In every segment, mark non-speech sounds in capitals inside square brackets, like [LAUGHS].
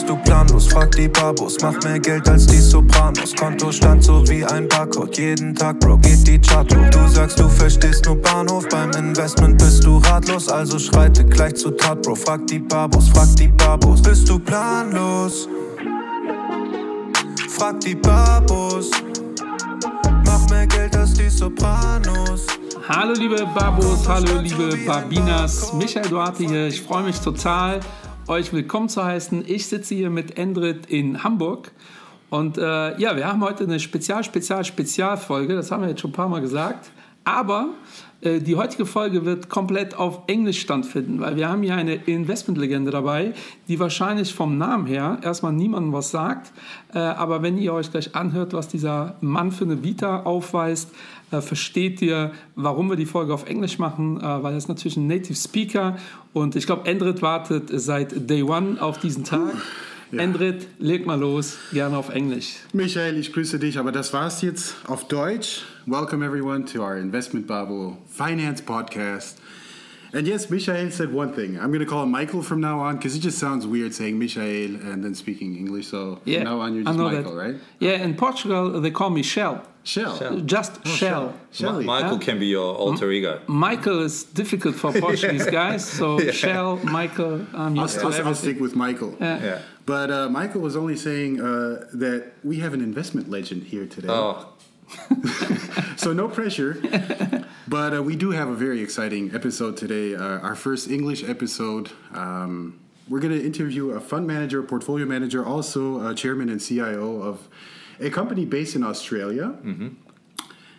bist du planlos. Frag die Babos, mach mehr Geld als die Sopranos. Konto stand so wie ein Barcode. Jeden Tag, Bro, geht die Chart hoch. Du sagst, du verstehst nur Bahnhof. Beim Investment bist du ratlos, also schreite gleich zu Tat, Bro. Frag die Babos, frag die Babos. Bist du planlos? Frag die Babos. Mach mehr Geld als die Sopranos. Hallo liebe Babos, hallo liebe Babinas, Michael Duarte hier. Ich freue mich total, euch willkommen zu heißen. Ich sitze hier mit Endrit in Hamburg und äh, ja, wir haben heute eine Spezial, Spezial, Spezialfolge. Das haben wir jetzt schon ein paar Mal gesagt. Aber die heutige Folge wird komplett auf Englisch stattfinden, weil wir haben hier eine Investmentlegende dabei, die wahrscheinlich vom Namen her erstmal niemandem was sagt. Äh, aber wenn ihr euch gleich anhört, was dieser Mann für eine Vita aufweist, äh, versteht ihr, warum wir die Folge auf Englisch machen, weil er ist natürlich ein Native Speaker und ich glaube, Endrit wartet seit Day One auf diesen Tag. Ja. Endrit, leg mal los, gerne auf Englisch. Michael, ich grüße dich, aber das war's jetzt auf Deutsch. Welcome everyone to our Investment Bubble Finance Podcast. And yes, Michael said one thing. I'm going to call him Michael from now on because it just sounds weird saying Michael and then speaking English. So yeah, from now on, you're just Michael, that. right? Yeah, in Portugal, they call me Shell. Shell. Shell. Just oh, Shell. Shell. Michael can be your alter ego. Michael is difficult for [LAUGHS] Portuguese yeah. guys, so [LAUGHS] yeah. Shell, Michael, I'm used I'll, to I'll, I'll stick with Michael. Yeah. But uh, Michael was only saying uh, that we have an investment legend here today. Oh. [LAUGHS] so no pressure. But uh, we do have a very exciting episode today. Uh, our first English episode. Um, we're going to interview a fund manager, portfolio manager, also a chairman and CIO of a company based in Australia. Mm-hmm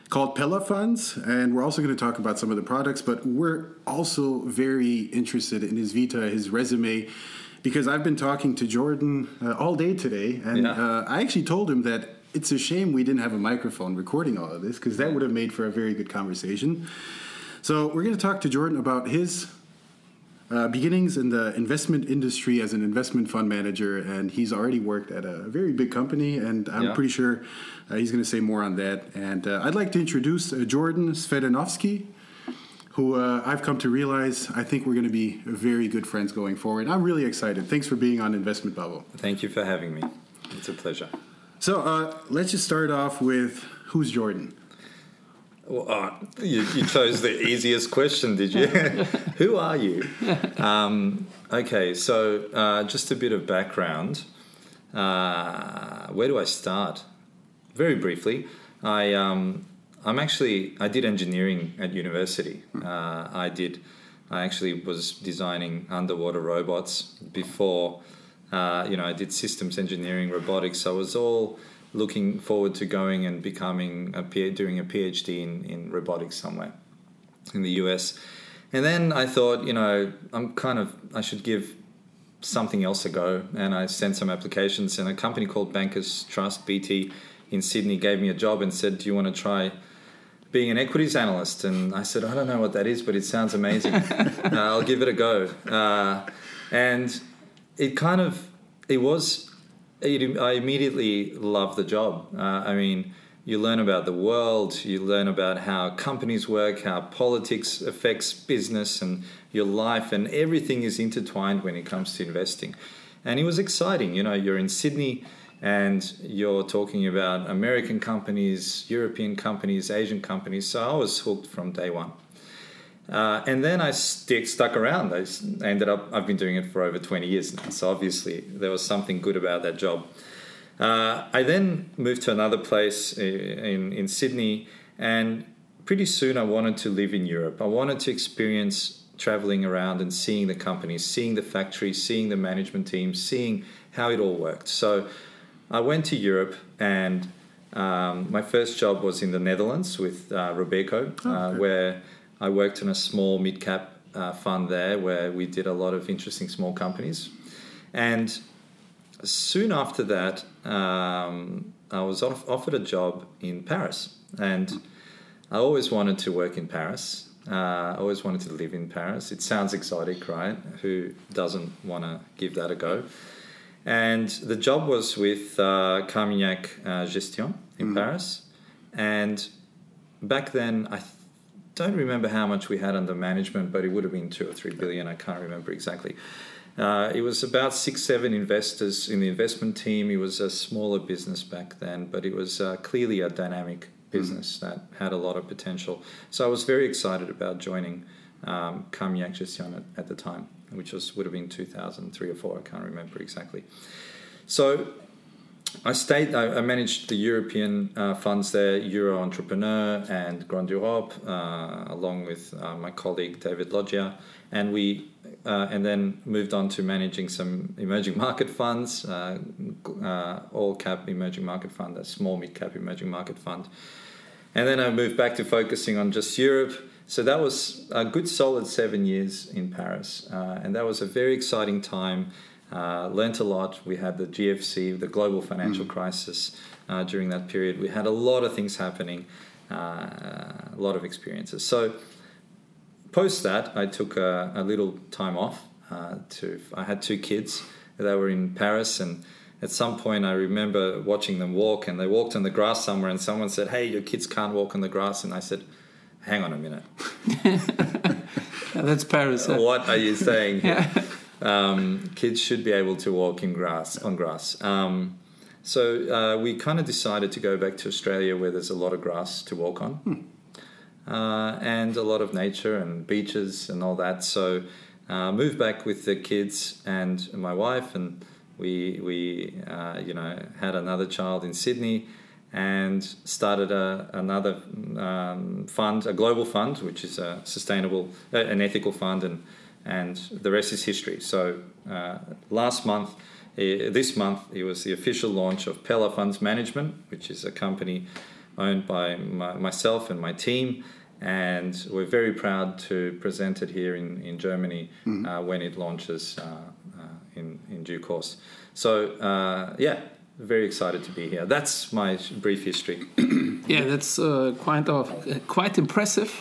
called Pella Funds, and we're also going to talk about some of the products. But we're also very interested in his vita, his resume, because I've been talking to Jordan uh, all day today, and yeah. uh, I actually told him that it's a shame we didn't have a microphone recording all of this because that would have made for a very good conversation. So we're going to talk to Jordan about his uh, beginnings in the investment industry as an investment fund manager, and he's already worked at a very big company, and I'm yeah. pretty sure uh, he's going to say more on that. And uh, I'd like to introduce uh, Jordan Cvetanovski, who uh, I've come to realize I think we're going to be very good friends going forward. I'm really excited. Thanks for being on Investment Bubble. Thank you for having me. It's a pleasure. So uh, let's just start off with who's Jordan? Well, uh, you, you, chose the [LAUGHS] easiest question, did you? [LAUGHS] Who are you? Um, okay, so uh, just a bit of background. Uh, where do I start? Very briefly, I um, I'm actually I did engineering at university. Hmm. Uh, I did. I actually was designing underwater robots before uh, you know, I did systems engineering, robotics. So I was all looking forward to going and becoming a doing a PhD in, in robotics somewhere in the US. And then I thought, you know, I'm kind of I should give something else a go, and I sent some applications. And a company called Bankers Trust (BT) in Sydney gave me a job and said, "Do you want to try?" being an equities analyst and I said I don't know what that is but it sounds amazing [LAUGHS] uh, I'll give it a go uh, and it kind of it was it, I immediately loved the job. Uh, I mean, you learn about the world, you learn about how companies work, how politics affects business and your life, and everything is intertwined when it comes to investing. And it was exciting. You know, you're in Sydney and you're talking about American companies, European companies, Asian companies. So I was hooked from day one. Uh, and then I st- stuck around. I ended up, I've been doing it for over 20 years now. So obviously, there was something good about that job. Uh, I then moved to another place in, in Sydney, and pretty soon I wanted to live in Europe. I wanted to experience traveling around and seeing the companies, seeing the factories, seeing the management team, seeing how it all worked. So I went to Europe, and um, my first job was in the Netherlands with uh, Robeco, oh, uh, okay. where I worked in a small mid cap uh, fund there where we did a lot of interesting small companies. And soon after that, um, I was off- offered a job in Paris. And I always wanted to work in Paris. Uh, I always wanted to live in Paris. It sounds exotic, right? Who doesn't want to give that a go? And the job was with uh, Carmignac uh, Gestion in mm-hmm. Paris. And back then, I don't remember how much we had under management, but it would have been two or three billion. I can't remember exactly. Uh, it was about six, seven investors in the investment team. It was a smaller business back then, but it was uh, clearly a dynamic business that had a lot of potential. So I was very excited about joining um, Gestion at, at the time, which was would have been 2003 or four. I can't remember exactly. So I stayed. I, I managed the European uh, funds there, Euro Entrepreneur and Grand Europe, uh, along with uh, my colleague David Loggia, and we. Uh, and then moved on to managing some emerging market funds, uh, uh, all cap emerging market fund, a small mid cap emerging market fund. And then I moved back to focusing on just Europe. So that was a good solid seven years in Paris. and that was a very exciting time. Uh, learned a lot. We had the GFC, the global financial mm. crisis uh, during that period. We had a lot of things happening, uh, a lot of experiences. So, post that, I took a, a little time off. Uh, to I had two kids. They were in Paris, and at some point, I remember watching them walk, and they walked on the grass somewhere, and someone said, "Hey, your kids can't walk on the grass," and I said, "Hang on a minute." [LAUGHS] That's Paris. What are you saying? yeah um, kids should be able to walk in grass on grass. Um, so uh, we kind of decided to go back to Australia where there's a lot of grass to walk on, hmm. uh, and a lot of nature and beaches and all that. So uh, moved back with the kids and my wife, and we we uh, you know had another child in Sydney. And started a, another um, fund, a global fund, which is a sustainable, an ethical fund, and and the rest is history. So uh, last month, uh, this month, it was the official launch of Pella Funds Management, which is a company owned by my, myself and my team. And we're very proud to present it here in, in Germany mm-hmm. uh, when it launches uh, uh, in, in due course. So, uh, yeah, very excited to be here. That's my brief history. yeah, that's quite, of, quite impressive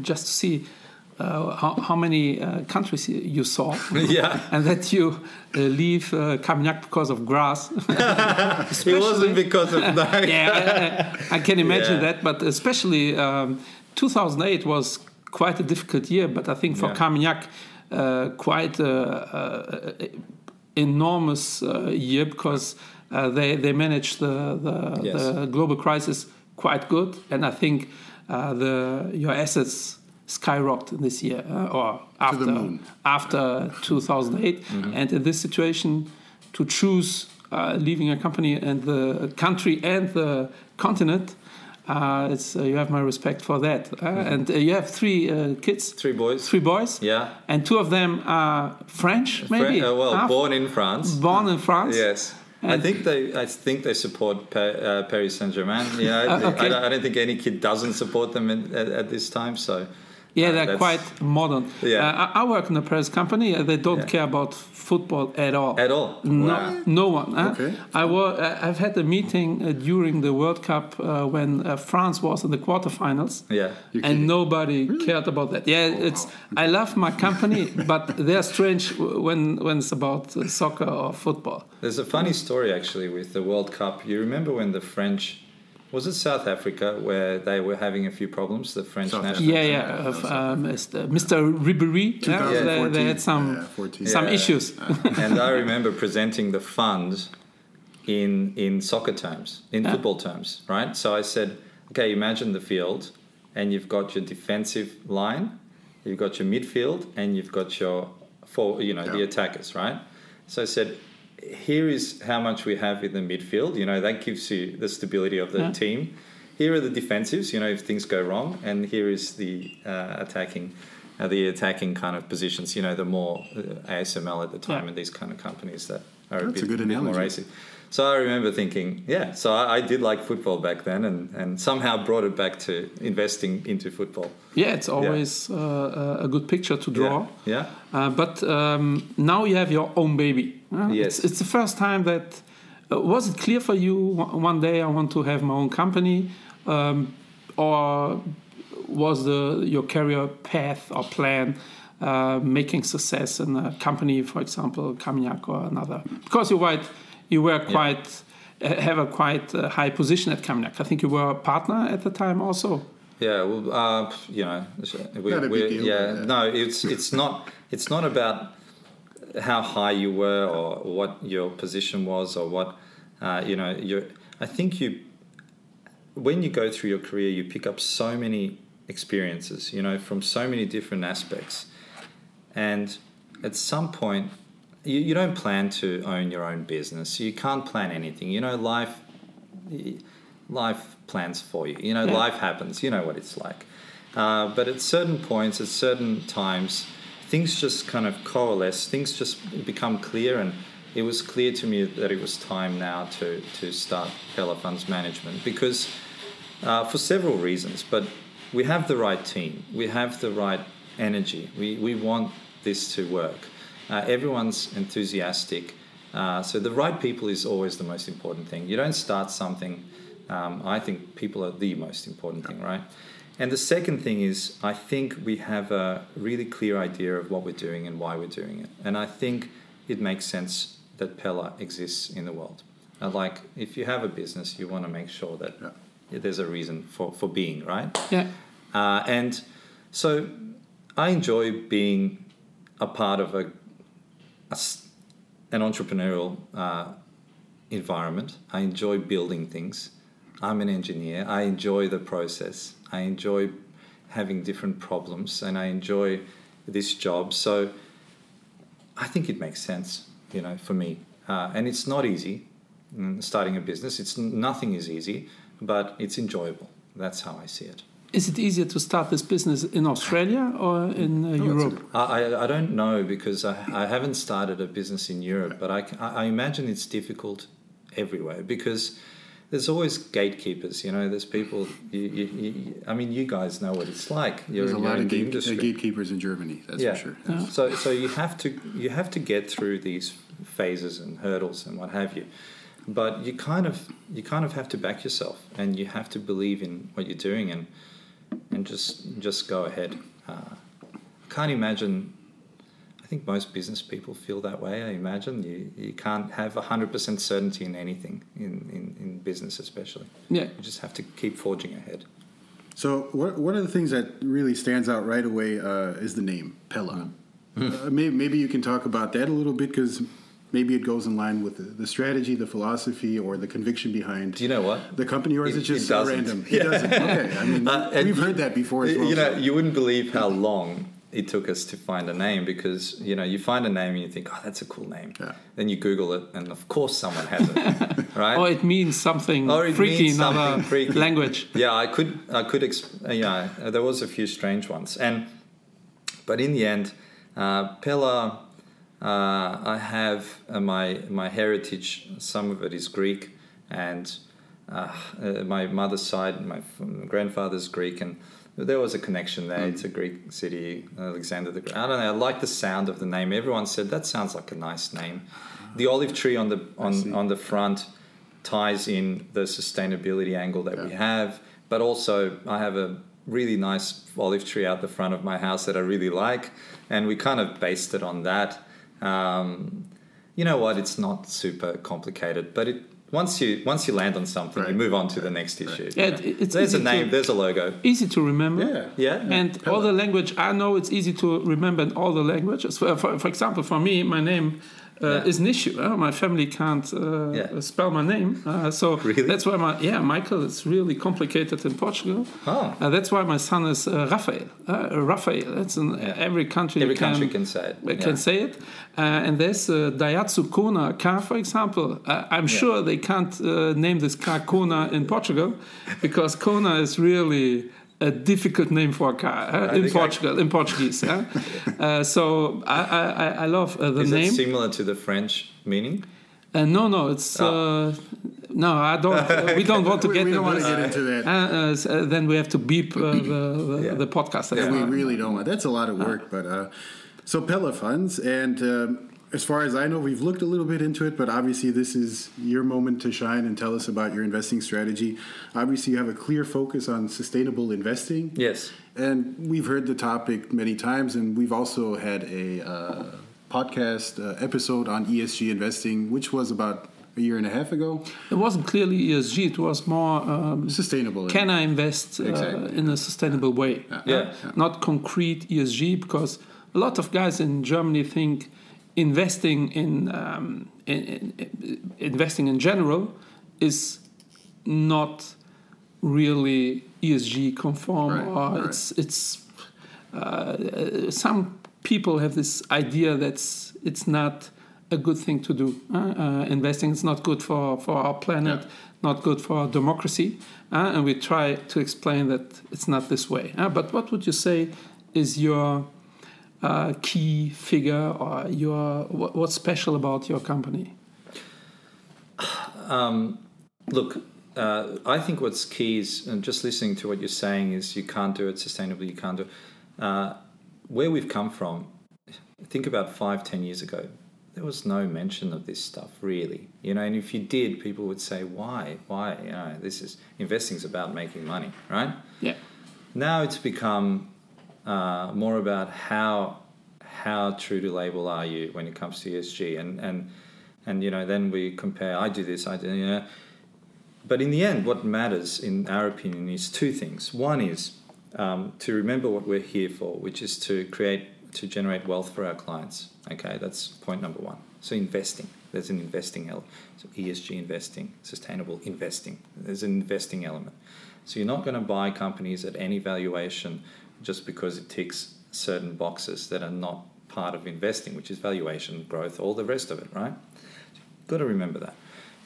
just to see uh, how, how, many uh, countries you saw, [LAUGHS] yeah, and that you uh, leave uh, Carmignac because of grass. [LAUGHS] it wasn't because of that. [LAUGHS] yeah, I, I, can imagine yeah. that, but especially um, 2008 was quite a difficult year. But I think for yeah. Uh, quite a, a, a enormous uh, year because uh, they they managed the the, yes. the, global crisis quite good, and I think the your assets skyrocketed this year uh, or after after 2008 mm-hmm. and in this situation to choose uh, leaving a company and the country and the continent uh, it's, uh, you have my respect for that. Uh, mm-hmm. And uh, you have three kids. Three boys. Three boys. Yeah. And two of them are French, maybe. Well, born in France. Born in France. Yes. And I think they. I think they support pa- Paris Saint Germain. Yeah, [LAUGHS] okay. I, I, don't think any kid doesn't support them in, at, at, this time. So yeah, they're quite modern. Yeah. Uh, I, work in a press company. Uh, they don't yeah. care about football at all. At all. No, wow. no one. Okay. I were, I've had a meeting uh, during the World Cup uh, when uh, France was in the quarterfinals. Yeah. And nobody really? cared about that. Yeah, oh, it's. Wow. I love my company, but they're strange when when it's about uh, soccer or football. There's a funny story actually with the World Cup. You remember when the French was it South Africa where they were having a few problems? The French South national. Yeah, yeah. Of, um, Mr. Mr. Ribéry. Yeah, they, they, had some yeah, some issues. [LAUGHS] and I remember presenting the fund in in soccer terms, in football terms, right? So I said, okay, imagine the field, and you've got your defensive line, you've got your midfield, and you've got your for you know the attackers, right? So I said here is how much we have in the midfield. You know, that gives you the stability of the yeah. team. Here are the defensives, you know, if things go wrong, and here is the uh, attacking, uh, the attacking kind of positions. You know, the more uh, ASML at the time, yeah. and these kind of companies that are That's a bit, a bit more racy. So I remember thinking, yeah. So I, I, did like football back then, and, and somehow brought it back to investing into football. Yeah, it's always yeah. Uh, a good picture to draw. Yeah. yeah. Uh, but um, now you have your own baby. Uh, yes. It's, it's, the first time that. Uh, was it clear for you one day I want to have my own company, um, or was the your career path or plan? Uh, making success in a company, for example, Carmignac or another, because you're right you were quite yeah. have a quite uh, high position at Carmignac. I think you were a partner at the time also. Yeah, well, uh, you know, we, we, yeah, no, it's it's not it's not about how high you were or what your position was or what uh, you know. You, I think you when you go through your career, you pick up so many experiences, you know, from so many different aspects, and at some point. You, you don't plan to own your own business. You can't plan anything. You know, life life plans for you. You know, Yeah. life happens. You know what it's like. Uh, but at certain points, at certain times, things just kind of coalesce. Things just become clear, and it was clear to me that it was time now to to start Pella Funds Management because uh, for several reasons. But we have the right team. We have the right energy. We we want this to work. Uh, everyone's enthusiastic. Uh, so the right people is always the most important thing. You don't start something. Um, I think people are the most important thing, right? And the second thing is, I think we have a really clear idea of what we're doing and why we're doing it. And I think it makes sense that Pella exists in the world. Uh, like, if you have a business, you want to make sure that Yeah. there's a reason for, for being, right? Yeah. Uh, and so I enjoy being a part of a, a an entrepreneurial uh, environment. I enjoy building things. I'm an engineer. I enjoy the process. I enjoy having different problems and I enjoy this job. So I think it makes sense, you know, for me. Uh, and it's not easy mm, starting a business. It's nothing is easy, but it's enjoyable. That's how I see it. Is it easier to start this business in Australia or in uh, Europe? I, I, I don't know because I, I haven't started a business in Europe, but I imagine it's difficult everywhere because there's always gatekeepers. You know, there's people. You, you, you, I mean, you guys know what it's like. You're, There's a you're lot in of the gate, gatekeepers in Germany. That's yeah. for sure. Yeah. So so you have to you have to get through these phases and hurdles and what have you. But you kind of you kind of have to back yourself and you have to believe in what you're doing and and just just go ahead. Uh, I can't imagine. I think most business people feel that way. I imagine you, you can't have hundred percent certainty in anything in, in, in business, especially. Yeah. You just have to keep forging ahead. So what, one of the things that really stands out right away uh, is the name Pella. uh, maybe, maybe you can talk about that a little bit because maybe it goes in line with the, the strategy, the philosophy, or the conviction behind Do you know what? the company, or is It- it, just it so doesn't. random? [LAUGHS] It doesn't. Okay, I mean Uh, we've heard that before as well. You know, so- you wouldn't believe how long it took us to find a name because you know you find a name and you think, oh, that's a cool name. Yeah. Then you Google it, and of course someone has it, [LAUGHS] right? Or it means something Or it freaky means in other something freaky. language. yeah, I could, I could, exp- yeah, there was a few strange ones, and but in the end, uh, Pella, uh, I have uh, my my heritage. Some of it is Greek, and uh, uh, my mother's side, my grandfather's Greek, and there was a connection there. It's a Greek city, Alexander the Great. I don't know. I like the sound of the name. Everyone said that sounds like a nice name. The olive tree on the on on the front ties in the sustainability angle that we have, but also I have a really nice olive tree out the front of my house that I really like, and we kind of based it on that. Um, you know what? It's not super complicated, but it once you once you land on something, you move on to the next issue. Yeah, it- it's there's a easy to- name, there's a logo. Easy to remember. yeah. Yeah, And all the language, I know it's easy to remember in all the languages. For, for, for example, for me, my name uh, Yeah. is an issue. Uh, my family can't uh, Yeah. spell my name. Uh, so [LAUGHS] Really? that's why my, yeah, Michael is really complicated in Portugal. Oh. Uh, that's why my son is uh, Rafael. Uh, Rafael, that's in every country. Every can, country can say it, yeah. Can say it. Uh, and there's uh, Daihatsu Kona car, for example. I'm sure they can't uh, name this car Kona in Portugal because Kona is really a difficult name for a car uh, in think I- Portugal, in Portuguese. uh. [LAUGHS] Uh, so I, I, I- I love uh, the Is name. it similar to the French meaning? Uh, no, no, it's Oh. uh, no. I don't. Uh, [LAUGHS] we don't want to get we into don't want to get into that. Uh, uh, s- uh, then we have to beep uh, the, the, Yeah. the podcast. Yeah, That's we really don't want. That's a lot of work, but uh, so Pella funds, and um, as far as I know, we've looked a little bit into it, but obviously this is your moment to shine and tell us about your investing strategy. Obviously, you have a clear focus on sustainable investing. Yes. And we've heard the topic many times, and we've also had a uh, podcast uh, episode on ESG investing, which was about a year and a half ago. It wasn't clearly ESG. It was more. Um, Sustainable. can I invest uh, in a sustainable way? Yeah. Not concrete ESG because a lot of guys in Germany think investing in, um, in, in, investing in general is not really ESG conform, Right, or right. it's it's uh, some people have this idea that it's not a good thing to do. Uh, uh, investing is not good for, for our planet, Yeah. not good for our democracy, uh, and we try to explain that it's not this way. Uh, but what would you say is your uh, key figure or your what, what's special about your company? [SIGHS] Look, uh, I think what's key is, and just listening to what you're saying, is you can't do it sustainably. You can't do it. Uh, where we've come from, think about five, ten years ago, there was no mention of this stuff really. You know, and if you did, people would say, "Why? Why? You know, this is investing's about making money, right?" Yeah, Now it's become uh, more about how how true to label are you when it comes to ESG, and and and you know then we compare. I do this, I do know. But in the end, what matters, in our opinion, is two things. One is um, to remember what we're here for, which is to create, to generate wealth for our clients. Okay, that's point number one. So investing, there's an investing element. So ESG investing, sustainable investing, there's an investing element. So you're not going to buy companies at any valuation just because it ticks certain boxes that are not part of investing, which is valuation, growth, all the rest of it, right? You've got to remember that.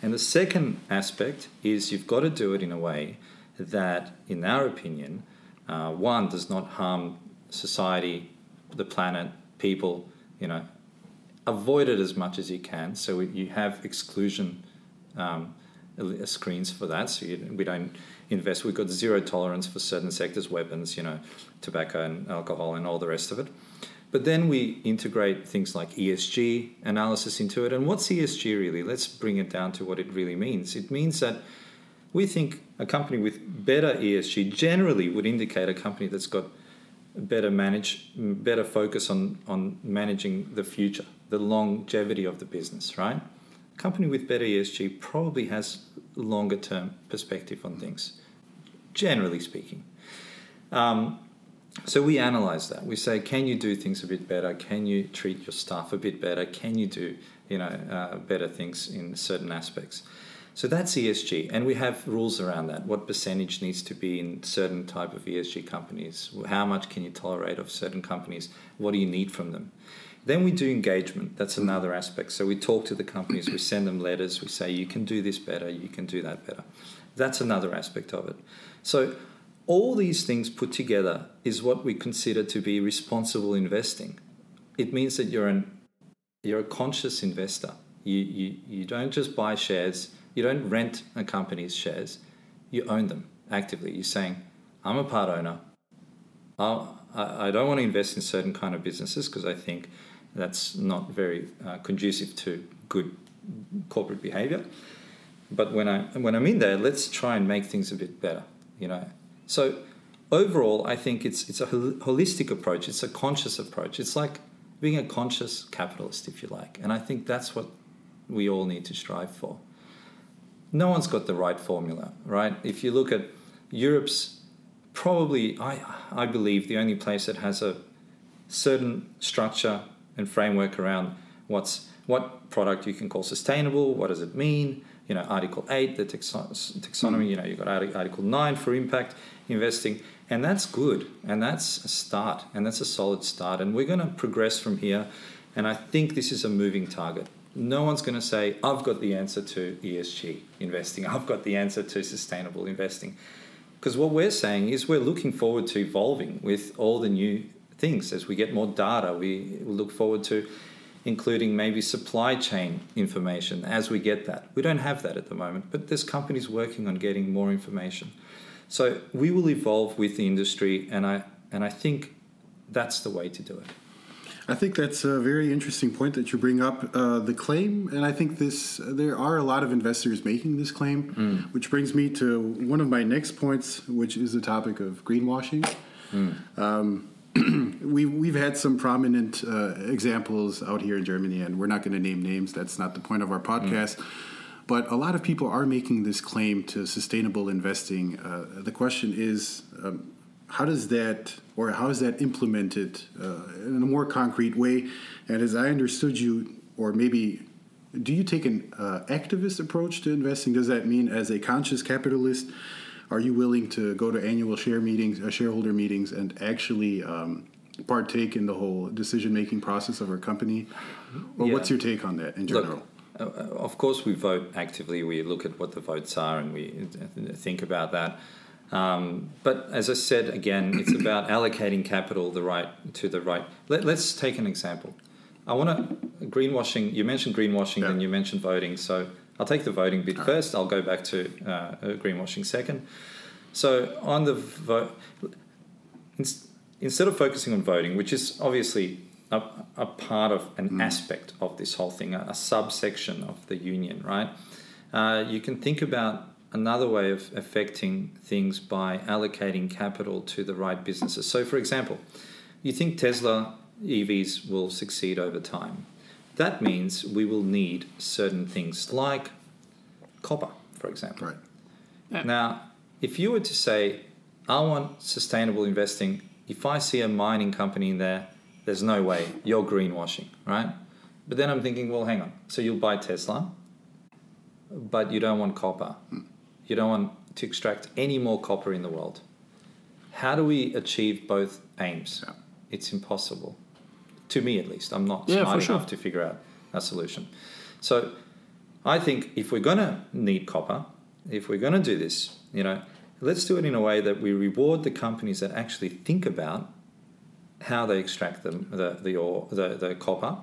And the second aspect is you've got to do it in a way that, in our opinion, uh, one does not harm society, the planet, people. You know, avoid it as much as you can. So you have exclusion um, screens for that. So you, we don't invest. We've got zero tolerance for certain sectors, weapons, you know, tobacco and alcohol, and all the rest of it. But then we integrate things like ESG analysis into it. And what's ESG really? Let's bring it down to what it really means. It means that we think a company with better ESG generally would indicate a company that's got better manage, better focus on, on managing the future, the longevity of the business, right? Company with better ESG probably has longer term perspective on things, generally speaking. Um, so we analyze that. We say, can you do things a bit better? Can you treat your staff a bit better? Can you do, you know, uh, better things in certain aspects? So that's ESG, and we have rules around that. What percentage needs to be in certain type of ESG companies? How much can you tolerate of certain companies? What do you need from them? Then we do engagement. That's another aspect. So we talk to the companies, we send them letters, we say, you can do this better, you can do that better. That's another aspect of it. So all these things put together is what we consider to be responsible investing. It means that you're an you're a conscious investor. You, you, you don't just buy shares, you don't rent a company's shares, you own them actively. You're saying, I'm a part owner. I don't want to invest in certain kind of businesses because I think that's not very uh, conducive to good corporate behavior. But when I when I'm in there, let's try and make things a bit better. You know, so overall, I think it's it's a holistic approach. It's a conscious approach. It's like being a conscious capitalist, if you like. And I think that's what we all need to strive for. No one's got the right formula, right? If you look at Europe's probably, I I believe, the only place that has a certain structure and framework around what's what product you can call sustainable, what does it mean, you know, Article 8, the taxo- taxonomy, you know, you've got Article 9 for impact investing, and that's good, and that's a start, and that's a solid start, and we're going to progress from here, and I think this is a moving target. No one's going to say, I've got the answer to ESG investing, I've got the answer to sustainable investing. Because what we're saying is we're looking forward to evolving with all the new things. As we get more data, we look forward to including maybe supply chain information as we get that. We don't have that at the moment, but there's companies working on getting more information. So we will evolve with the industry, and I and I think that's the way to do it. I think that's a very interesting point that you bring up. Uh, the claim, and I think this there are a lot of investors making this claim, which brings me to one of my next points, which is the topic of greenwashing. Um, [CLEARS THROAT] we we've had some prominent uh, examples out here in Germany, and we're not going to name names. That's not the point of our podcast. But a lot of people are making this claim to sustainable investing. Uh, the question is, um, how does that or how is that implemented uh, in a more concrete way? And as I understood you, or maybe do you take an uh, activist approach to investing? Does that mean as a conscious capitalist, are you willing to go to annual share meetings, uh, shareholder meetings, and actually um, partake in the whole decision making process of our company? Or Yeah. what's your take on that in general? Look, uh, of course, we vote actively. We look at what the votes are and we uh, think about that. Um, but as I said again, it's [COUGHS] about allocating capital the right to the right. Let, let's take an example. I want to greenwashing. You mentioned greenwashing, Yeah. and you mentioned voting. So I'll take the voting bit first. I'll go back to uh, greenwashing second. So on the vote, instead of focusing on voting, which is obviously a, a part of an aspect of this whole thing, a, a subsection of the union, right? Uh, you can think about another way of affecting things by allocating capital to the right businesses. So, for example, you think Tesla EVs will succeed over time. That means we will need certain things like copper, for example. Right. Now, if you were to say, I want sustainable investing, if I see a mining company in there, there's no way you're greenwashing, right? But then I'm thinking, well, hang on. So you'll buy Tesla, but you don't want copper. Mm. You don't want to extract any more copper in the world. How do we achieve both aims? Yeah. It's impossible. To me, at least. I'm not Yeah, smart for sure. enough to figure out a solution. So I think if we're going to need copper, if we're going to do this, you know, let's do it in a way that we reward the companies that actually think about how they extract the, the, the, ore, the, the copper,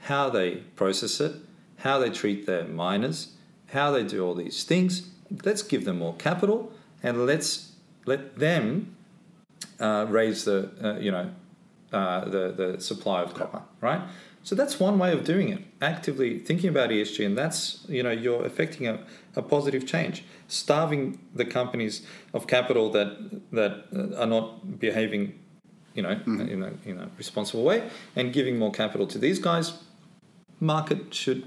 how they process it, how they treat their miners, how they do all these things. Let's give them more capital and let's let them uh, raise the, uh, you know, uh, the, the supply of copper, right? So that's one way of doing it. Actively thinking about ESG, and that's you know you're affecting a, a positive change. Starving the companies of capital that that uh, are not behaving, you know, in a in a responsible way, and giving more capital to these guys. Market should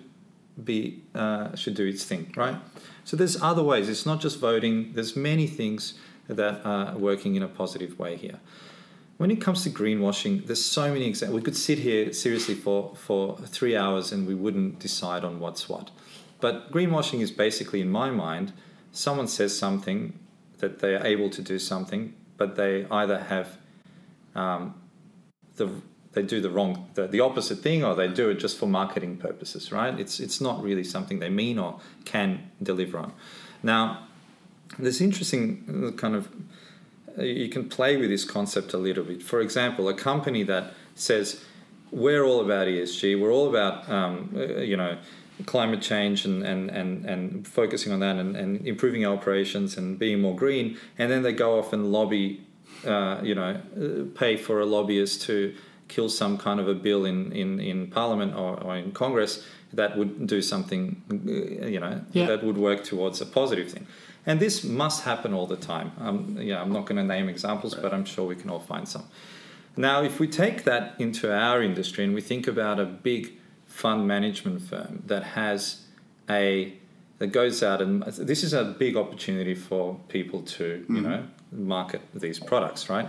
be uh, should do its thing, right? So there's other ways. It's not just voting. There's many things that are working in a positive way here. When it comes to greenwashing, there's so many examples. We could sit here seriously for, for three hours and we wouldn't decide on what's what. But greenwashing is basically, in my mind, someone says something that they are able to do something, but they either have um, the they do the wrong the, the opposite thing or they do it just for marketing purposes right? It's it's not really something they mean or can deliver on. Now there's interesting uh, kind of uh, you can play with this concept a little bit. For example a company that says we're all about esg we're all about um, uh, you know climate change and, and, and, and focusing on that and, and improving our operations and being more green and then they go off and lobby uh, you know pay for a lobbyist to kill some kind of a bill in, in, in Parliament or, or in Congress that would do something, uh, you know, Yeah. that would work towards a positive thing. And this must happen all the time. Um, yeah, I'm not going to name examples, but I'm sure we can all find some. Now, if we take that into our industry and we think about a big fund management firm that has a that goes out and this is a big opportunity for people to you know market these products, right?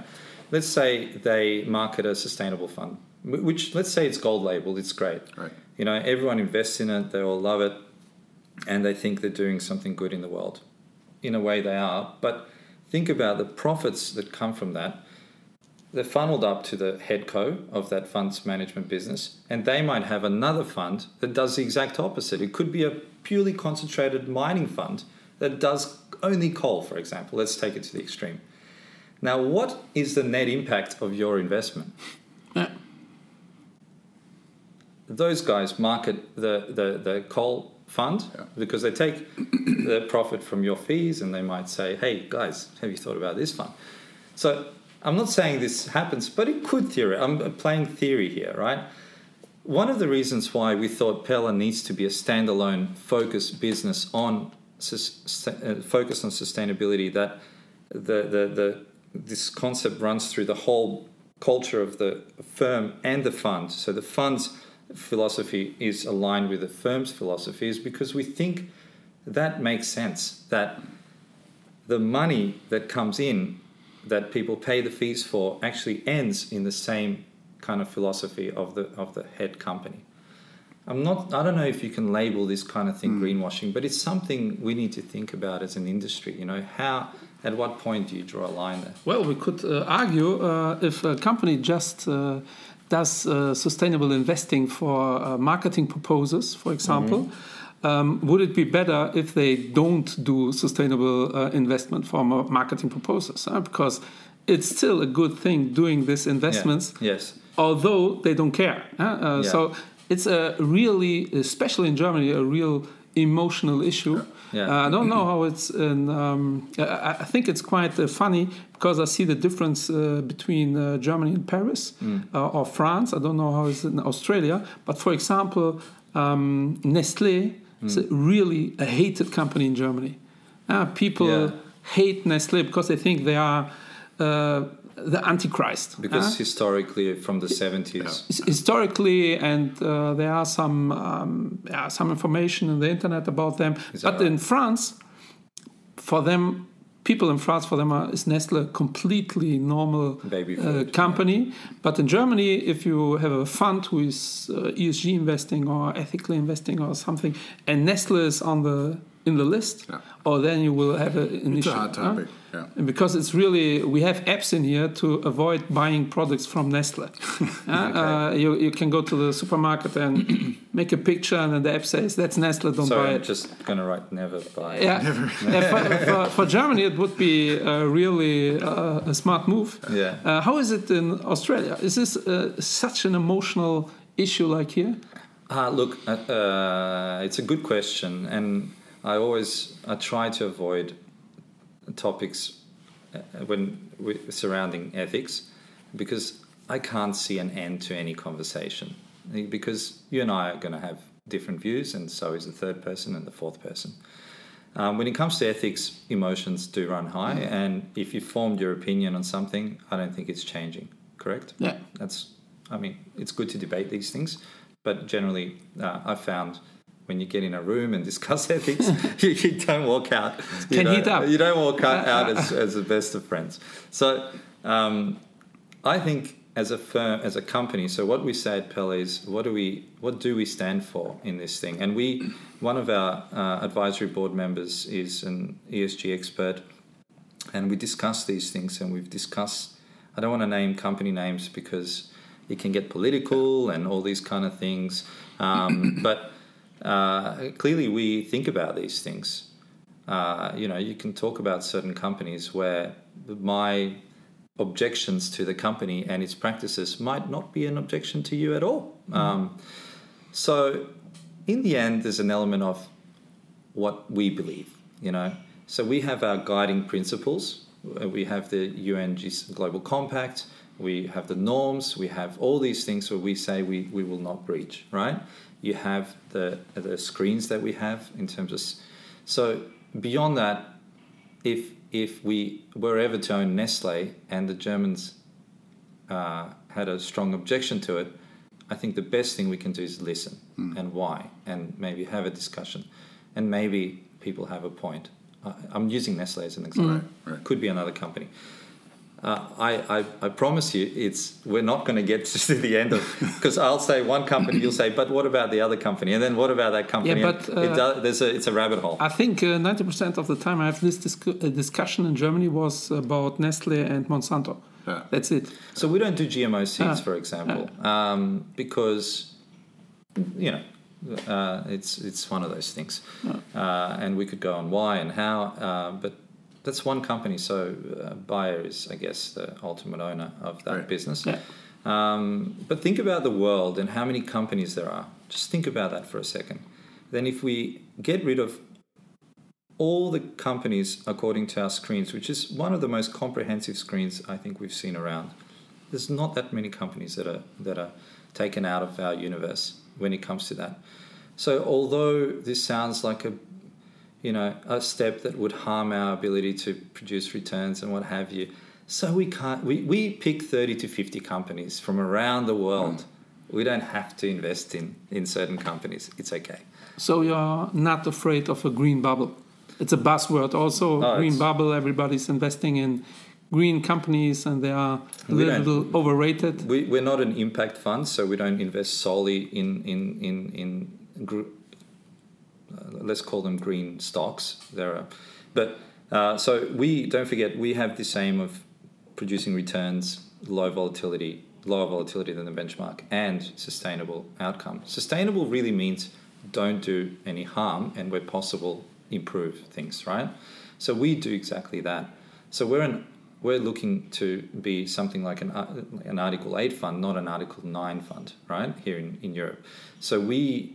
Let's say they market a sustainable fund, which let's say it's gold labeled, it's great. Right. You know, everyone invests in it, they all love it, and they think they're doing something good in the world. In a way, they are, but think about the profits that come from that. They're funneled up to the head co of that funds management business, and they might have another fund that does the exact opposite. It could be a purely concentrated mining fund that does only coal, for example. Let's take it to the extreme. Now, what is the net impact of your investment? Yeah. those guys market the, the, the coal fund Yeah. because they take the profit from your fees and they might say, hey, guys, have you thought about this fund? So I'm not saying this happens, but it could theory. I'm playing theory here, right? One of the reasons why we thought Pella needs to be a standalone focused business on uh, focused on sustainability that the, the, the this concept runs through the whole culture of the firm and the fund. So the fund's philosophy is aligned with the firm's philosophy is because we think that makes sense that the money that comes in that people pay the fees for actually ends in the same kind of philosophy of the of the head company. I'm not. I don't know if you can label this kind of thing hmm. greenwashing, but it's something we need to think about as an industry. You know, how at what point do you draw a line there? Well, we could uh, argue uh, if a company just uh, does uh, sustainable investing for uh, marketing purposes, for example. Um, would it be better if they don't do sustainable uh, investment for marketing purposes? huh? Because it's still a good thing doing these investments, Yes. although they don't care. huh? Uh, Yeah. So it's a really, especially in Germany, a real emotional issue. Yeah. Uh, I don't know how it's in. Um, I, I think it's quite uh, funny because I see the difference uh, between uh, Germany and Paris uh, or France. I don't know how it's in Australia, but for example, um, Nestle is a really a hated company in Germany. Uh, people Yeah. hate Nestle because they think they are uh, the Antichrist. Because huh? historically, from the 70s, His- historically, and uh, there are some um, yeah, some information on the internet about them. Is But in France, for them, people in France, for them, are, is Nestle a completely normal Baby uh, food, company. But in Germany, if you have a fund who is uh, ESG investing or ethically investing or something, and Nestle is on the in the list, Yeah. or then you will have a, an It's issue. a hot huh? Yeah. Because it's really, we have apps in here to avoid buying products from Nestle. [LAUGHS] Uh, uh, you, you can go to the supermarket and [CLEARS THROAT] make a picture, and then the app says, That's Nestle, don't so buy I'm it. just going to write never buy. yeah, [LAUGHS] Yeah, for, for, for Germany, it would be uh, really uh, a smart move. Yeah. Uh, how is it in Australia? Is this uh, such an emotional issue like here? Uh, look, uh, uh, it's a good question, and I always I try to avoid topics uh, when surrounding ethics because I can't see an end to any conversation because you and I are going to have different views, and so is the third person and the fourth person. Um, when it comes to ethics, emotions do run high, and if you formed your opinion on something, I don't think it's changing. Correct? Yeah. That's. I mean, it's good to debate these things, but generally, uh, I've found when you get in a room and discuss [LAUGHS] ethics, you, you don't walk out. You Can don't, heat up. You don't walk out, out as, [LAUGHS] as the best of friends. So, um, I think as a firm, as a company, so what we say at Pell is, what do we, what do we stand for in this thing? And we, one of our uh, advisory board members is an ESG expert, and we discuss these things, and we've discussed. I don't want to name company names because it can get political and all these kind of things, um, [COUGHS] but uh, clearly we think about these things. Uh, you know, you can talk about certain companies where my objections to the company and its practices might not be an objection to you at all. Um, so, in the end, there's an element of what we believe, you know. So, we have our guiding principles, we have the UN Global Compact, we have the norms, we have all these things where we say we, we will not breach, right? You have the, the screens that we have in terms of. So, beyond that, if if we were ever to own Nestle and the Germans uh, had a strong objection to it, I think the best thing we can do is listen and why, and maybe have a discussion, and maybe people have a point. Uh, I'm using Nestle as an example. Right, right. Could be another company. Uh, I, I, I promise you, it's we're not going to get [LAUGHS] to the end of because I'll say one company, you'll say, but what about the other company, and then what about that company? Yeah, And but, it uh, does, there's a it's a rabbit hole. I think uh, 90% of the time I have this discu- uh, discussion in Germany was about Nestle and Monsanto. Yeah. That's it. So we don't do GMO seeds, Ah. for example, um, because you know uh, it's it's one of those things, uh, and we could go on why and how, uh, but that's one company. So uh, Bayer is, I guess, the ultimate owner of that Right. business. Yeah. Um, but think about the world and how many companies there are. Just think about that for a second. Then, if we get rid of all the companies according to our screens, which is one of the most comprehensive screens I think we've seen around, there's not that many companies that are that are taken out of our universe when it comes to that. So, although this sounds like a you know a step that would harm our ability to produce returns and what have you, so we can't we, we pick 30 to 50 companies from around the world. We don't have to invest in in certain companies. It's okay. So you're not afraid of a green bubble. It's a buzzword also, No, green bubble. Everybody's investing in green companies and they are a little, overrated. We, we're not an impact fund, so we don't invest solely in in in in. Gr- uh, let's call them green stocks. There are, but uh, so we don't forget we have this aim of producing returns, low volatility, lower volatility than the benchmark, and sustainable outcome. Sustainable really means don't do any harm, and where possible, improve things. Right. So we do exactly that. So we're an we're looking to be something like an, uh, an Article 8 fund, not an Article 9 fund, right, here in, in Europe. So we,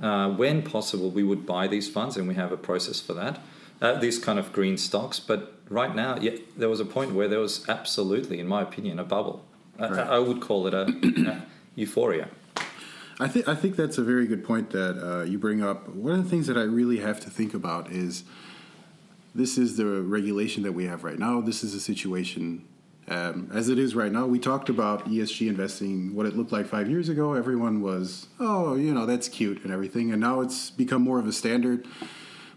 uh, when possible, we would buy these funds and we have a process for that, uh, these kind of green stocks. But right now, yeah, there was a point where there was absolutely, in my opinion, a bubble. I- Right. I, I would call it a, a euphoria. I think I think that's a very good point that uh, you bring up. One of the things that I really have to think about is this is the regulation that we have right now. This is a situation um, as it is right now. We talked about ESG investing, what it looked like five years ago. Everyone was, oh, you know, that's cute and everything, and now it's become more of a standard.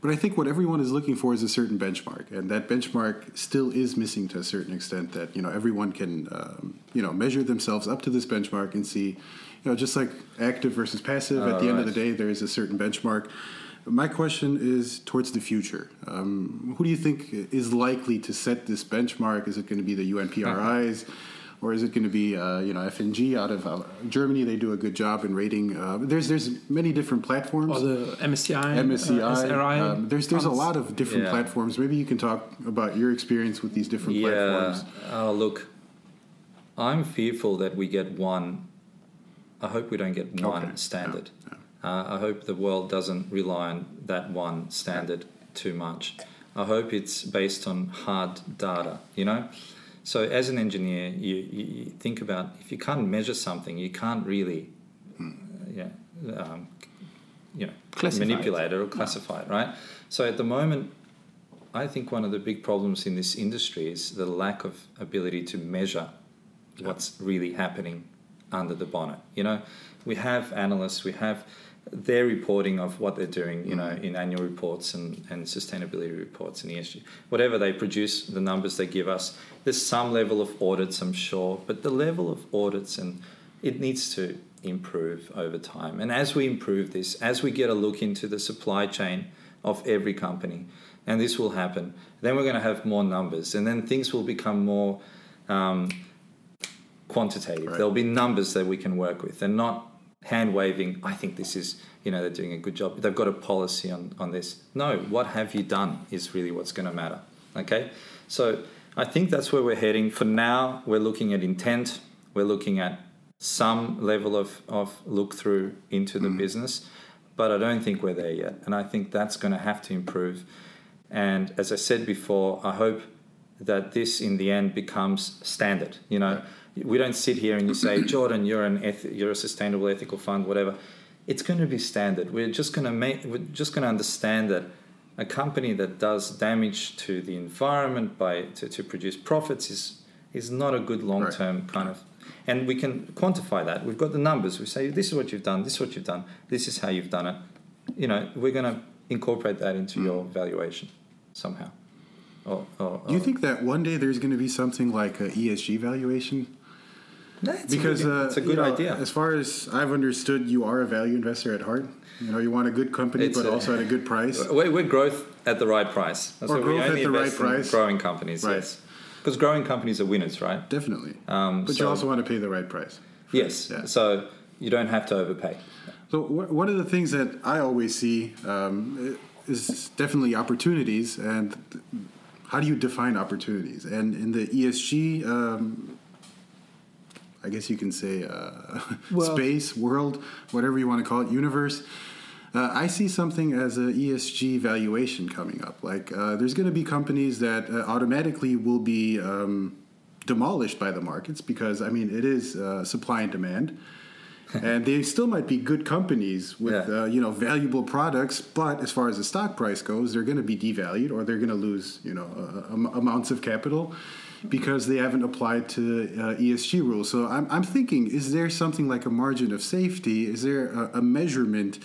But I think what everyone is looking for is a certain benchmark, and that benchmark still is missing to a certain extent. That you know everyone can um, you know measure themselves up to this benchmark and see, you know, just like active versus passive. at the end of the day, there is a certain benchmark. My question is towards the future. Um, who do you think is likely to set this benchmark? Is it going to be the UNPRIs? [LAUGHS] Or is it going to be, uh, you know, FNG out of uh, Germany? They do a good job in rating. Uh, there's there's many different platforms. Or the MSCI, MSCI. uh, SRI. um, there's there's a lot of different Yeah. platforms. Maybe you can talk about your experience with these different Yeah. platforms. Oh, look, I'm fearful that we get one. I hope we don't get one Okay. standard. Yeah, Uh, I hope the world doesn't rely on that one standard too much. I hope it's based on hard data, you know? So, as an engineer, you, you, you think about if you can't measure something, you can't really uh, yeah, um, you know, Classify manipulate it or classify it, right? So, at the moment, I think one of the big problems in this industry is the lack of ability to measure what's really happening under the bonnet. You know, we have analysts, we have their reporting of what they're doing, you know, in annual reports and, and sustainability reports and ESG. Whatever they produce, the numbers they give us, there's some level of audits, I'm sure, but the level of audits and it needs to improve over time. And as we improve this, as we get a look into the supply chain of every company, and this will happen, then we're going to have more numbers, and then things will become more um, quantitative. Right. There'll be numbers that we can work with, and not hand waving. I think this is, you know, they're doing a good job. They've got a policy on on this. No, what have you done is really what's going to matter. Okay, so I think that's where we're heading. For now, we're looking at intent. We're looking at some level of, of look through into the mm-hmm. business, but I don't think we're there yet. And I think that's going to have to improve. And as I said before, I hope that this in the end becomes standard. You know, we don't sit here and you say, Jordan, you're an eth- you're a sustainable ethical fund, whatever. It's going to be standard. We're just going to make we're just going to understand that a company that does damage to the environment by to, to produce profits is is not a good long term kind of and we can quantify that. We've got the numbers. We say this is what you've done, this is what you've done, this is how you've done it. You know, we're going to incorporate that into mm. your valuation somehow. Or, or, Do you think that one day there's going to be something like an ESG valuation? No, it's Because a good, uh, it's a good know, idea. As far as I've understood, you are a value investor at heart. You know, you want a good company, It's but a- also at a good price. [LAUGHS] We're, we're growth at the right price. That's Or growth at the right price. growing companies. Right. Yes, because growing companies are winners, right? Definitely. Um, but so- you also want to pay the right price. Yes. Yeah. So you don't have to overpay. So wh- one of the things that I always see um, is definitely opportunities, and th- how do you define opportunities? And in the ESG, um, I guess you can say uh, [LAUGHS] Well- space, world, whatever you want to call it, universe. Uh, I see something as an ESG valuation coming up. Like uh, there's going to be companies that uh, automatically will be um, demolished by the markets because I mean it is uh, supply and demand, [LAUGHS] and they still might be good companies with Yeah. uh, you know valuable products, but as far as the stock price goes, they're going to be devalued or they're going to lose you know uh, am- amounts of capital because they haven't applied to uh, ESG rules. So I'm, I'm thinking, is there something like a margin of safety? Is there a, a measurement?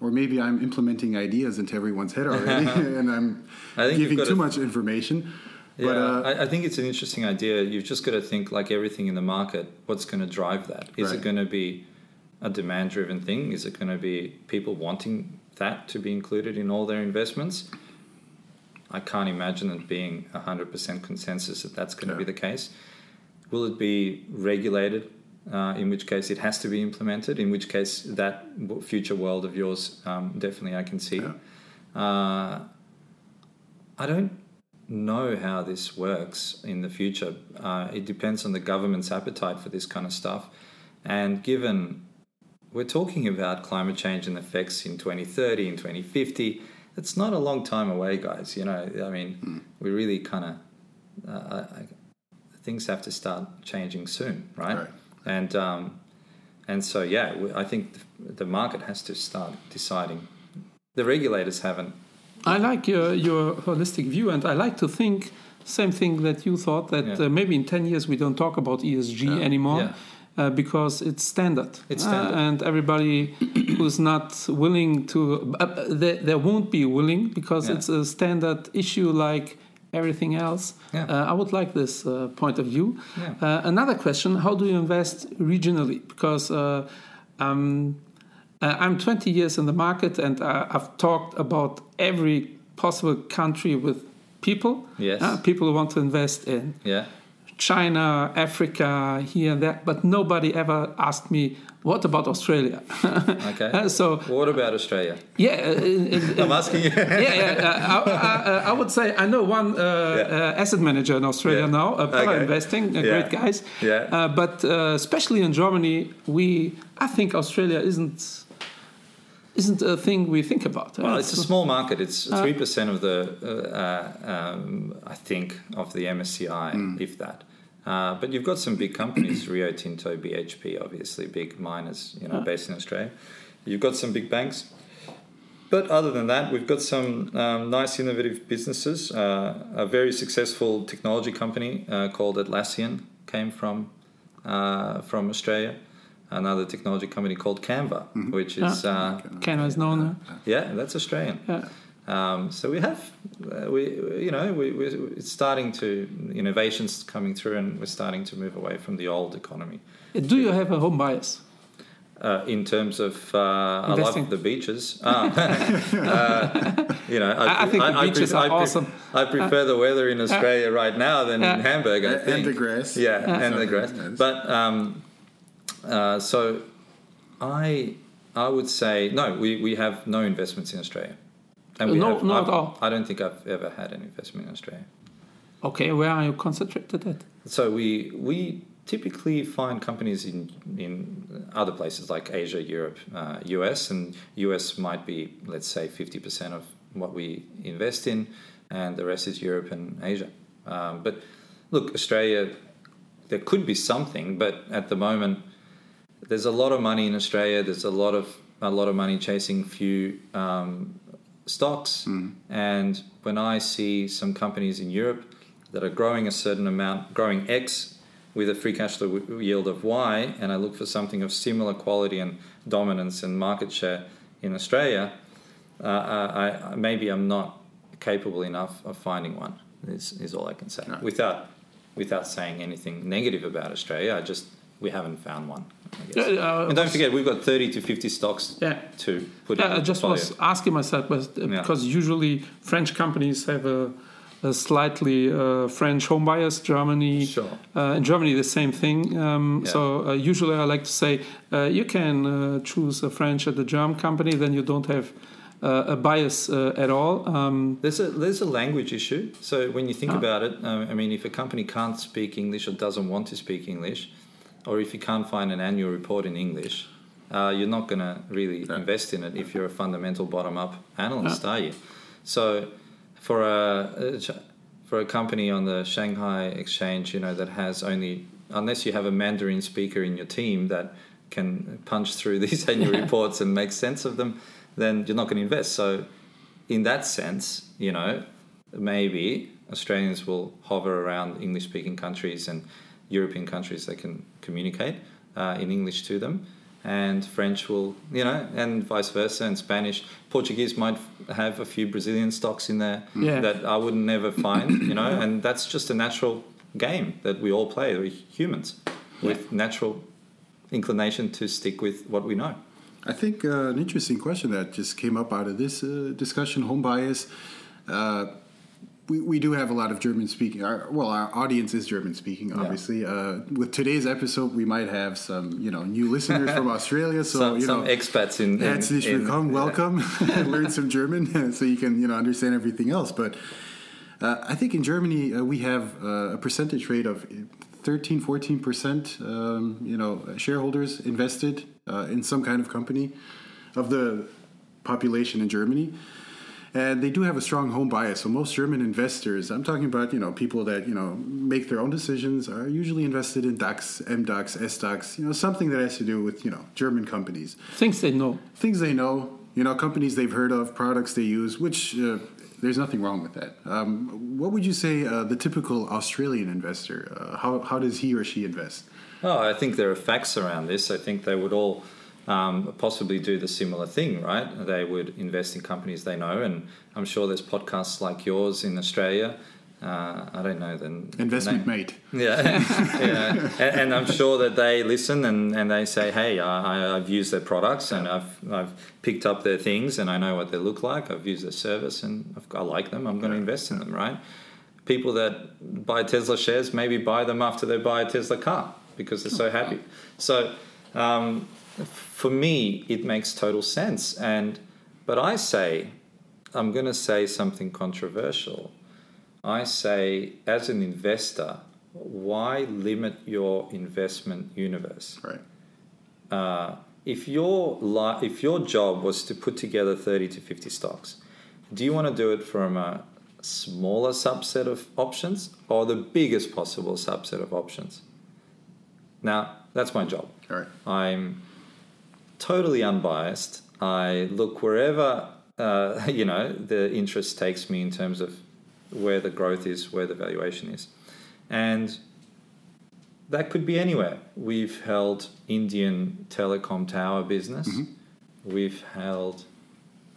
Or maybe I'm implementing ideas into everyone's head already, [LAUGHS] and I'm I think giving too a- much information. Yeah, But, uh, I, I think it's an interesting idea. You've just got to think like everything in the market. What's going to drive that? Is it going to be a demand-driven thing? Is it going to be people wanting that to be included in all their investments? I can't imagine it being hundred percent consensus that that's going to Yeah. be the case. Will it be regulated? Uh, in which case, it has to be implemented. In which case, that future world of yours, um, definitely, I can see. Yeah. Uh, I don't know how this works in the future. Uh, it depends on the government's appetite for this kind of stuff. And given we're talking about climate change and effects in 2030 and 2050, it's not a long time away, guys. You know, I mean, we really kind of uh, I- I- things have to start changing soon, right? Right. And um, and so yeah, we- I think the- the market has to start deciding. The regulators haven't I like your, your holistic view, and I like to think same thing that you thought that Yeah. uh, maybe in 10 years we don't talk about ESG anymore Yeah. Uh, because it's standard. It's standard. and everybody who's not willing to, uh, they, they won't be willing because Yeah. it's a standard issue like everything else. Yeah. Uh, I would like this uh, point of view. Yeah. Uh, another question How do you invest regionally? Because uh, um, I'm 20 years in the market and I've talked about every possible country with people. Yes. Uh, people who want to invest in yeah China, Africa, here and there, but nobody ever asked me, what about Australia? [LAUGHS] okay. Uh, so, what about Australia? yeah, uh, in- I'm asking you. [LAUGHS] yeah, yeah. Uh, I, I, I would say I know one uh, uh, asset manager in Australia Yeah. now, uh, Pella Okay. Investing, uh, Yeah. great guys. Yeah. Uh, but uh, especially in Germany, we I think Australia isn't isn't a thing we think about. Uh, Well, it's a small market. It's three percent of the, uh, uh, um, I think, of the MSCI, if that. Uh, but you've got some big companies, Rio Tinto, BHP, obviously big miners, you know, based in Australia. You've got some big banks. But other than that, we've got some um, nice innovative businesses. Uh, a very successful technology company uh, called Atlassian came from uh, from Australia. Another technology company called Canva, which is uh, Canada is known. yeah, that's Australian. Yeah. Um, so we have, uh, we you know, we, we, it's starting to innovations coming through, and we're starting to move away from the old economy. Do you have a home bias? Uh, in terms of, uh, I Investing. love the beaches. Ah. [LAUGHS] uh, you know, I- I think the beaches are I awesome. I prefer the weather in Australia right now than in Uh, Hamburg. I And- think. and the grass. Yeah, and the grass. nice. But um, uh, so I I would say no. We, we have no investments in Australia. And we No- have, not at all. I don't think I've ever had an investment in Australia. Okay, where are you concentrated at? So we we typically find companies in in other places like Asia, Europe, uh, US, and US might be let's say fifty percent of what we invest in, and the rest is Europe and Asia. Um, but look, Australia, there could be something, but at the moment, there's a lot of money in Australia. There's a lot of a lot of money chasing few um, stocks, and when I see some companies in Europe that are growing a certain amount, growing X with a free cash flow yield of Y, and I look for something of similar quality and dominance and market share in Australia, uh, I, I, maybe I'm not capable enough of finding one. Is, is all I can say without without saying anything negative about Australia. I just we haven't found one. I guess. Uh, and don't forget, we've got 30 to 50 stocks Yeah. to put in Yeah, the I just portfolio. was asking myself but, uh, Yeah. because usually French companies have a, a slightly uh, French home bias. Germany, Sure. uh, in Germany, the same thing. Um, Yeah. So uh, usually I like to say uh, you can uh, choose a French or the German company, then you don't have uh, a bias uh, at all. Um, There's a there's a language issue. So when you think about it, um, I mean, if a company can't speak English or doesn't want to speak English, or if you can't find an annual report in English, uh, you're not going to really invest in it if you're a fundamental bottom up analyst, are you? So for a, a for a company on the Shanghai exchange, you know, that has only unless you have a Mandarin speaker in your team that can punch through [LAUGHS] these annual reports and make sense of them, then you're not going to invest. So in that sense, you know, maybe Australians will hover around English speaking countries and European countries that can communicate uh, in English to them. and French will, you know, and vice versa, and Spanish. Portuguese might have a few Brazilian stocks in there Yeah. that I would never find, you know, and that's just a natural game that we all play. We're humans with natural inclination to stick with what we know. I think uh, an interesting question that just came up out of this uh, discussion, home bias. Uh, we, we do have a lot of German speaking. Our, well, our audience is German speaking, obviously. Uh, with today's episode, we might have some, you know, new listeners from [LAUGHS] Australia. So, some you some expats in, in, Herzlich in- willkommen, welcome. [LAUGHS] [LAUGHS] Learn some German so you can, you know, understand everything else. But uh, I think in Germany uh, we have uh, a percentage rate of 13, 14 percent, um, you know, shareholders invested uh, in some kind of company of the population in Germany. And they do have a strong home bias. So most German investors, I'm talking about, you know, people that, you know, make their own decisions, are usually invested in DAX, MDAX, SDAX, you know, something that has to do with, you know, German companies Things they know. things they know, you know, companies they've heard of, products they use, which uh, there's nothing wrong with that. Um, what would you say uh, the typical Australian investor, uh, how, how does he or she invest? Oh, I think there are facts around this. I think they would all um, possibly do the similar thing, right? They would invest in companies they know, and I'm sure there's podcasts like yours in Australia. Uh, I don't know then. Investment name. mate. Yeah, [LAUGHS] yeah. And, and I'm sure that they listen and, and they say, "Hey, I, I've used their products and I've I've picked up their things and I know what they look like. I've used their service and I've, I like them. I'm going to invest in them." Right? People that buy Tesla shares maybe buy them after they buy a Tesla car because they're so happy. So, um, for me, it makes total sense. And but I say, I'm going to say something controversial. I say, as an investor, why limit your investment universe? Right. Uh, if your li- if your job was to put together 30 to 50 stocks, do you want to do it from a smaller subset of options or the biggest possible subset of options? Now, that's my job. All right. I'm totally unbiased. I look wherever uh, [LAUGHS] you know the interest takes me in terms of where the growth is, where the valuation is, and that could be anywhere. We've held Indian telecom tower business. We've held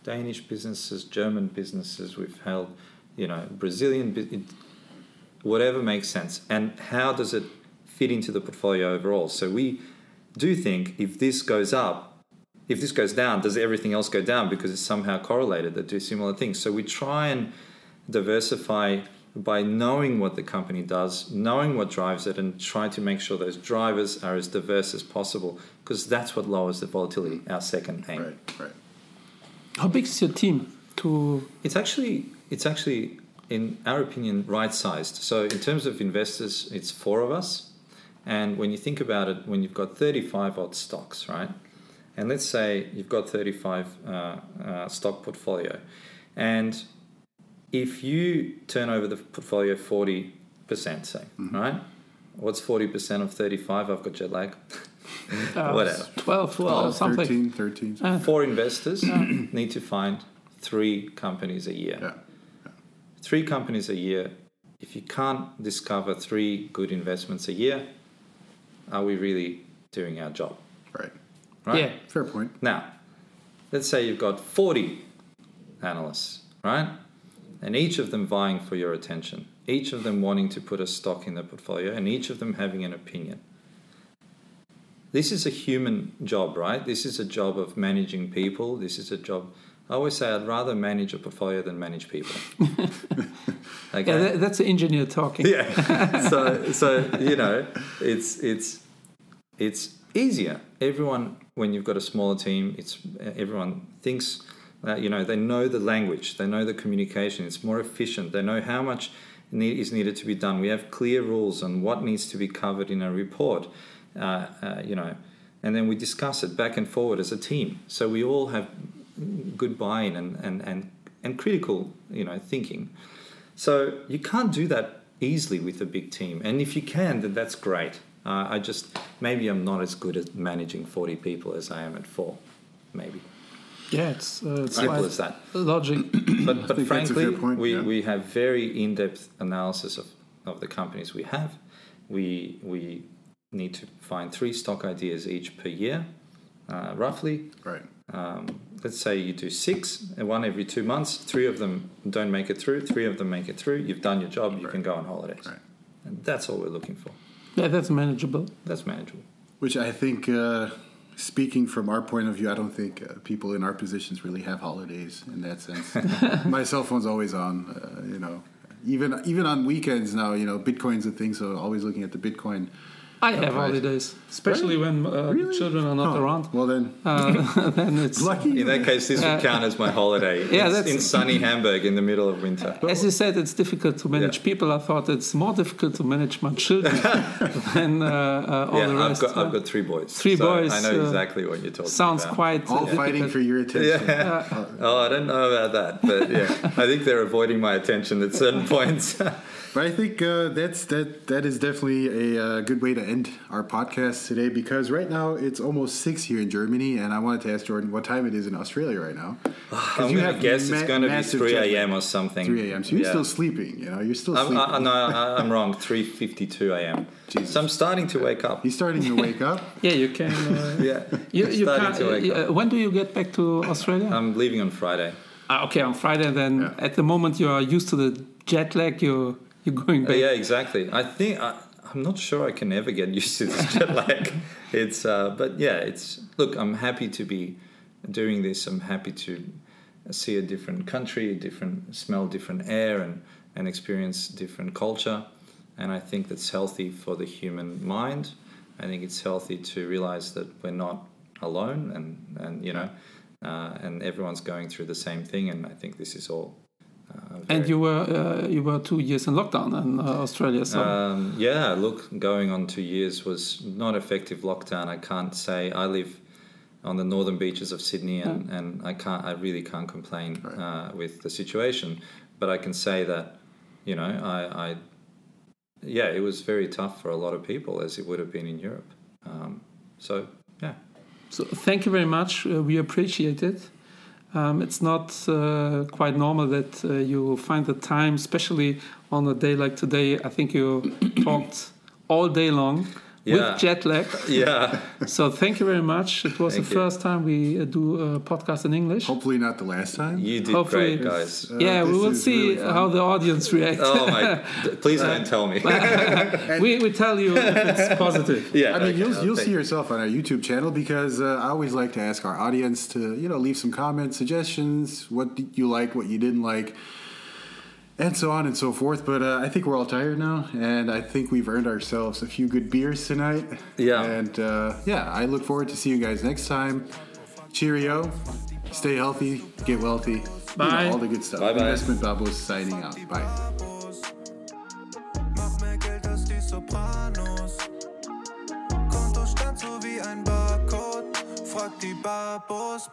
Danish businesses, German businesses. We've held, you know, Brazilian, bu- whatever makes sense. And how does it fit into the portfolio overall? So we do think if this goes up, if this goes down, does everything else go down because it's somehow correlated? That do similar things. So we try and diversify by knowing what the company does, knowing what drives it, and try to make sure those drivers are as diverse as possible because that's what lowers the volatility. Our second aim. Right. Right. How big is your team? To It's actually it's actually in our opinion right sized. So in terms of investors, it's four of us. And when you think about it, when you've got 35 odd stocks, right? And let's say you've got 35 uh, uh, stock portfolio, and if you turn over the portfolio 40%, say, right? What's 40% of 35? I've got jet lag. uh, [LAUGHS] [LAUGHS] Whatever. 12, 12 something. 13, 13. Four investors [CLEARS THROAT] need to find three companies a year. Yeah. three companies a year, if you can't discover three good investments a year, are we really doing our job? Right. Yeah. Fair point. Now, let's say you've got 40 analysts, right? And each of them vying for your attention, each of them wanting to put a stock in their portfolio, and each of them having an opinion. This is a human job, right? This is a job of managing people. This is a job. I always say I'd rather manage a portfolio than manage people. [LAUGHS] okay. Yeah, that, that's the engineer talking. Yeah. [LAUGHS] so so you know, it's it's it's easier. Everyone when you've got a smaller team, it's everyone thinks that you know they know the language, they know the communication. It's more efficient. They know how much need, is needed to be done. We have clear rules on what needs to be covered in a report. Uh, uh, you know, and then we discuss it back and forward as a team. So we all have good buy-in and and and, and critical you know thinking. So you can't do that easily with a big team. And if you can, then that's great. Uh, I just maybe I'm not as good at managing 40 people as I am at four, maybe. Yeah, it's, uh, it's Simple quite as that. logic. [CLEARS THROAT] But but think that's a frankly, point, we, yeah. we have very in-depth analysis of, of the companies we have. We we need to find three stock ideas each per year, uh, roughly. Right. Um, let's say you do six, and one every two months. Three of them don't make it through. Three of them make it through. You've done your job. You can go on holidays. Right. And that's all we're looking for. Yeah, that's manageable. That's manageable. Which I think, uh, speaking from our point of view, I don't think uh, people in our positions really have holidays in that sense. [LAUGHS] My cell phone's always on, uh, you know. Even even on weekends now, you know, Bitcoin's a thing, so always looking at the Bitcoin. I have Right. holidays, especially when uh, the Really? children are not Oh, around. Well then, Uh, [LAUGHS] then it's lucky. In that case, this would count as my holiday. [LAUGHS] Yeah, It's that's- in sunny Hamburg in the middle of winter. As you said, it's difficult to manage Yeah. people. I thought it's more difficult to manage my children [LAUGHS] than uh, uh, all yeah, the I've rest. got, uh, I've got three boys. Three so boys, I know uh, exactly what you're talking sounds about. Sounds quite uh, all fighting for your attention. Yeah. Oh, I don't know about that, but yeah, I think they're avoiding my attention at certain points. But I think uh, that's that. That is definitely a uh, good way to end our podcast today because right now it's almost six here in Germany, and I wanted to ask Jordan what time it is in Australia right now. [SIGHS] I'm you going have to guess ma- it's going to be 3 a.m. or something. 3 a.m. So you're Yeah. still sleeping. You know, you're still I'm, sleeping. I, no, I- [LAUGHS] I'm wrong. 3:52 a.m. Jesus. So I'm starting to wake up. You're starting to wake up. [LAUGHS] Yeah, you can. Uh, [LAUGHS] Yeah, you, you starting can't, to wake uh, up. when do you get back to Australia? I'm leaving on Friday. Ah, okay, on Friday. Then Yeah. at the moment you are used to the jet lag. You [LAUGHS] you're going back. yeah, exactly. I think I, I'm not sure I can ever get used to this [LAUGHS] jet lag. It's, uh, but yeah, it's. Look, I'm happy to be doing this. I'm happy to see a different country, different smell, different air, and and experience different culture. And I think that's healthy for the human mind. I think it's healthy to realize that we're not alone, and and you know, uh, and everyone's going through the same thing. And I think this is all. Uh, And you were uh, you were two years in lockdown in uh, Australia. So um, yeah, look, going on two years was not effective lockdown. I can't say I live on the northern beaches of Sydney, and, and I can't, I really can't complain uh, with the situation. But I can say that, you know, I, I, yeah, it was very tough for a lot of people, as it would have been in Europe. Um, so yeah, So thank you very much. Uh, we appreciate it. Um, it's not uh, quite normal that uh, you find the time, especially on a day like today. I think you [COUGHS] talked all day long Yeah. with jet lag. [LAUGHS] yeah, So thank you very much. It was Thank the you. first time we uh, do a podcast in English. Hopefully not the last time. you did Hopefully- great, guys. Uh, yeah, we will see really how the audience reacts. Oh my! [LAUGHS] Please don't tell me. [LAUGHS] we, we tell you if it's positive. yeah, I mean, okay, you'll, you'll take see yourself on our YouTube channel because uh, I always like to ask our audience to, you know, leave some comments, suggestions, what you like, what you didn't like, and so on and so forth. But uh, I think we're all tired now, and I think we've earned ourselves a few good beers tonight. Yeah. And uh, yeah, I look forward to seeing you guys next time. Cheerio. Stay healthy. Get wealthy. You know, all the good stuff. Bye-bye. Investment Babos signing out. Bye. Mach mehr Geld als die Sopranos. Kontostand so wie ein Barcode. Frag die Babos.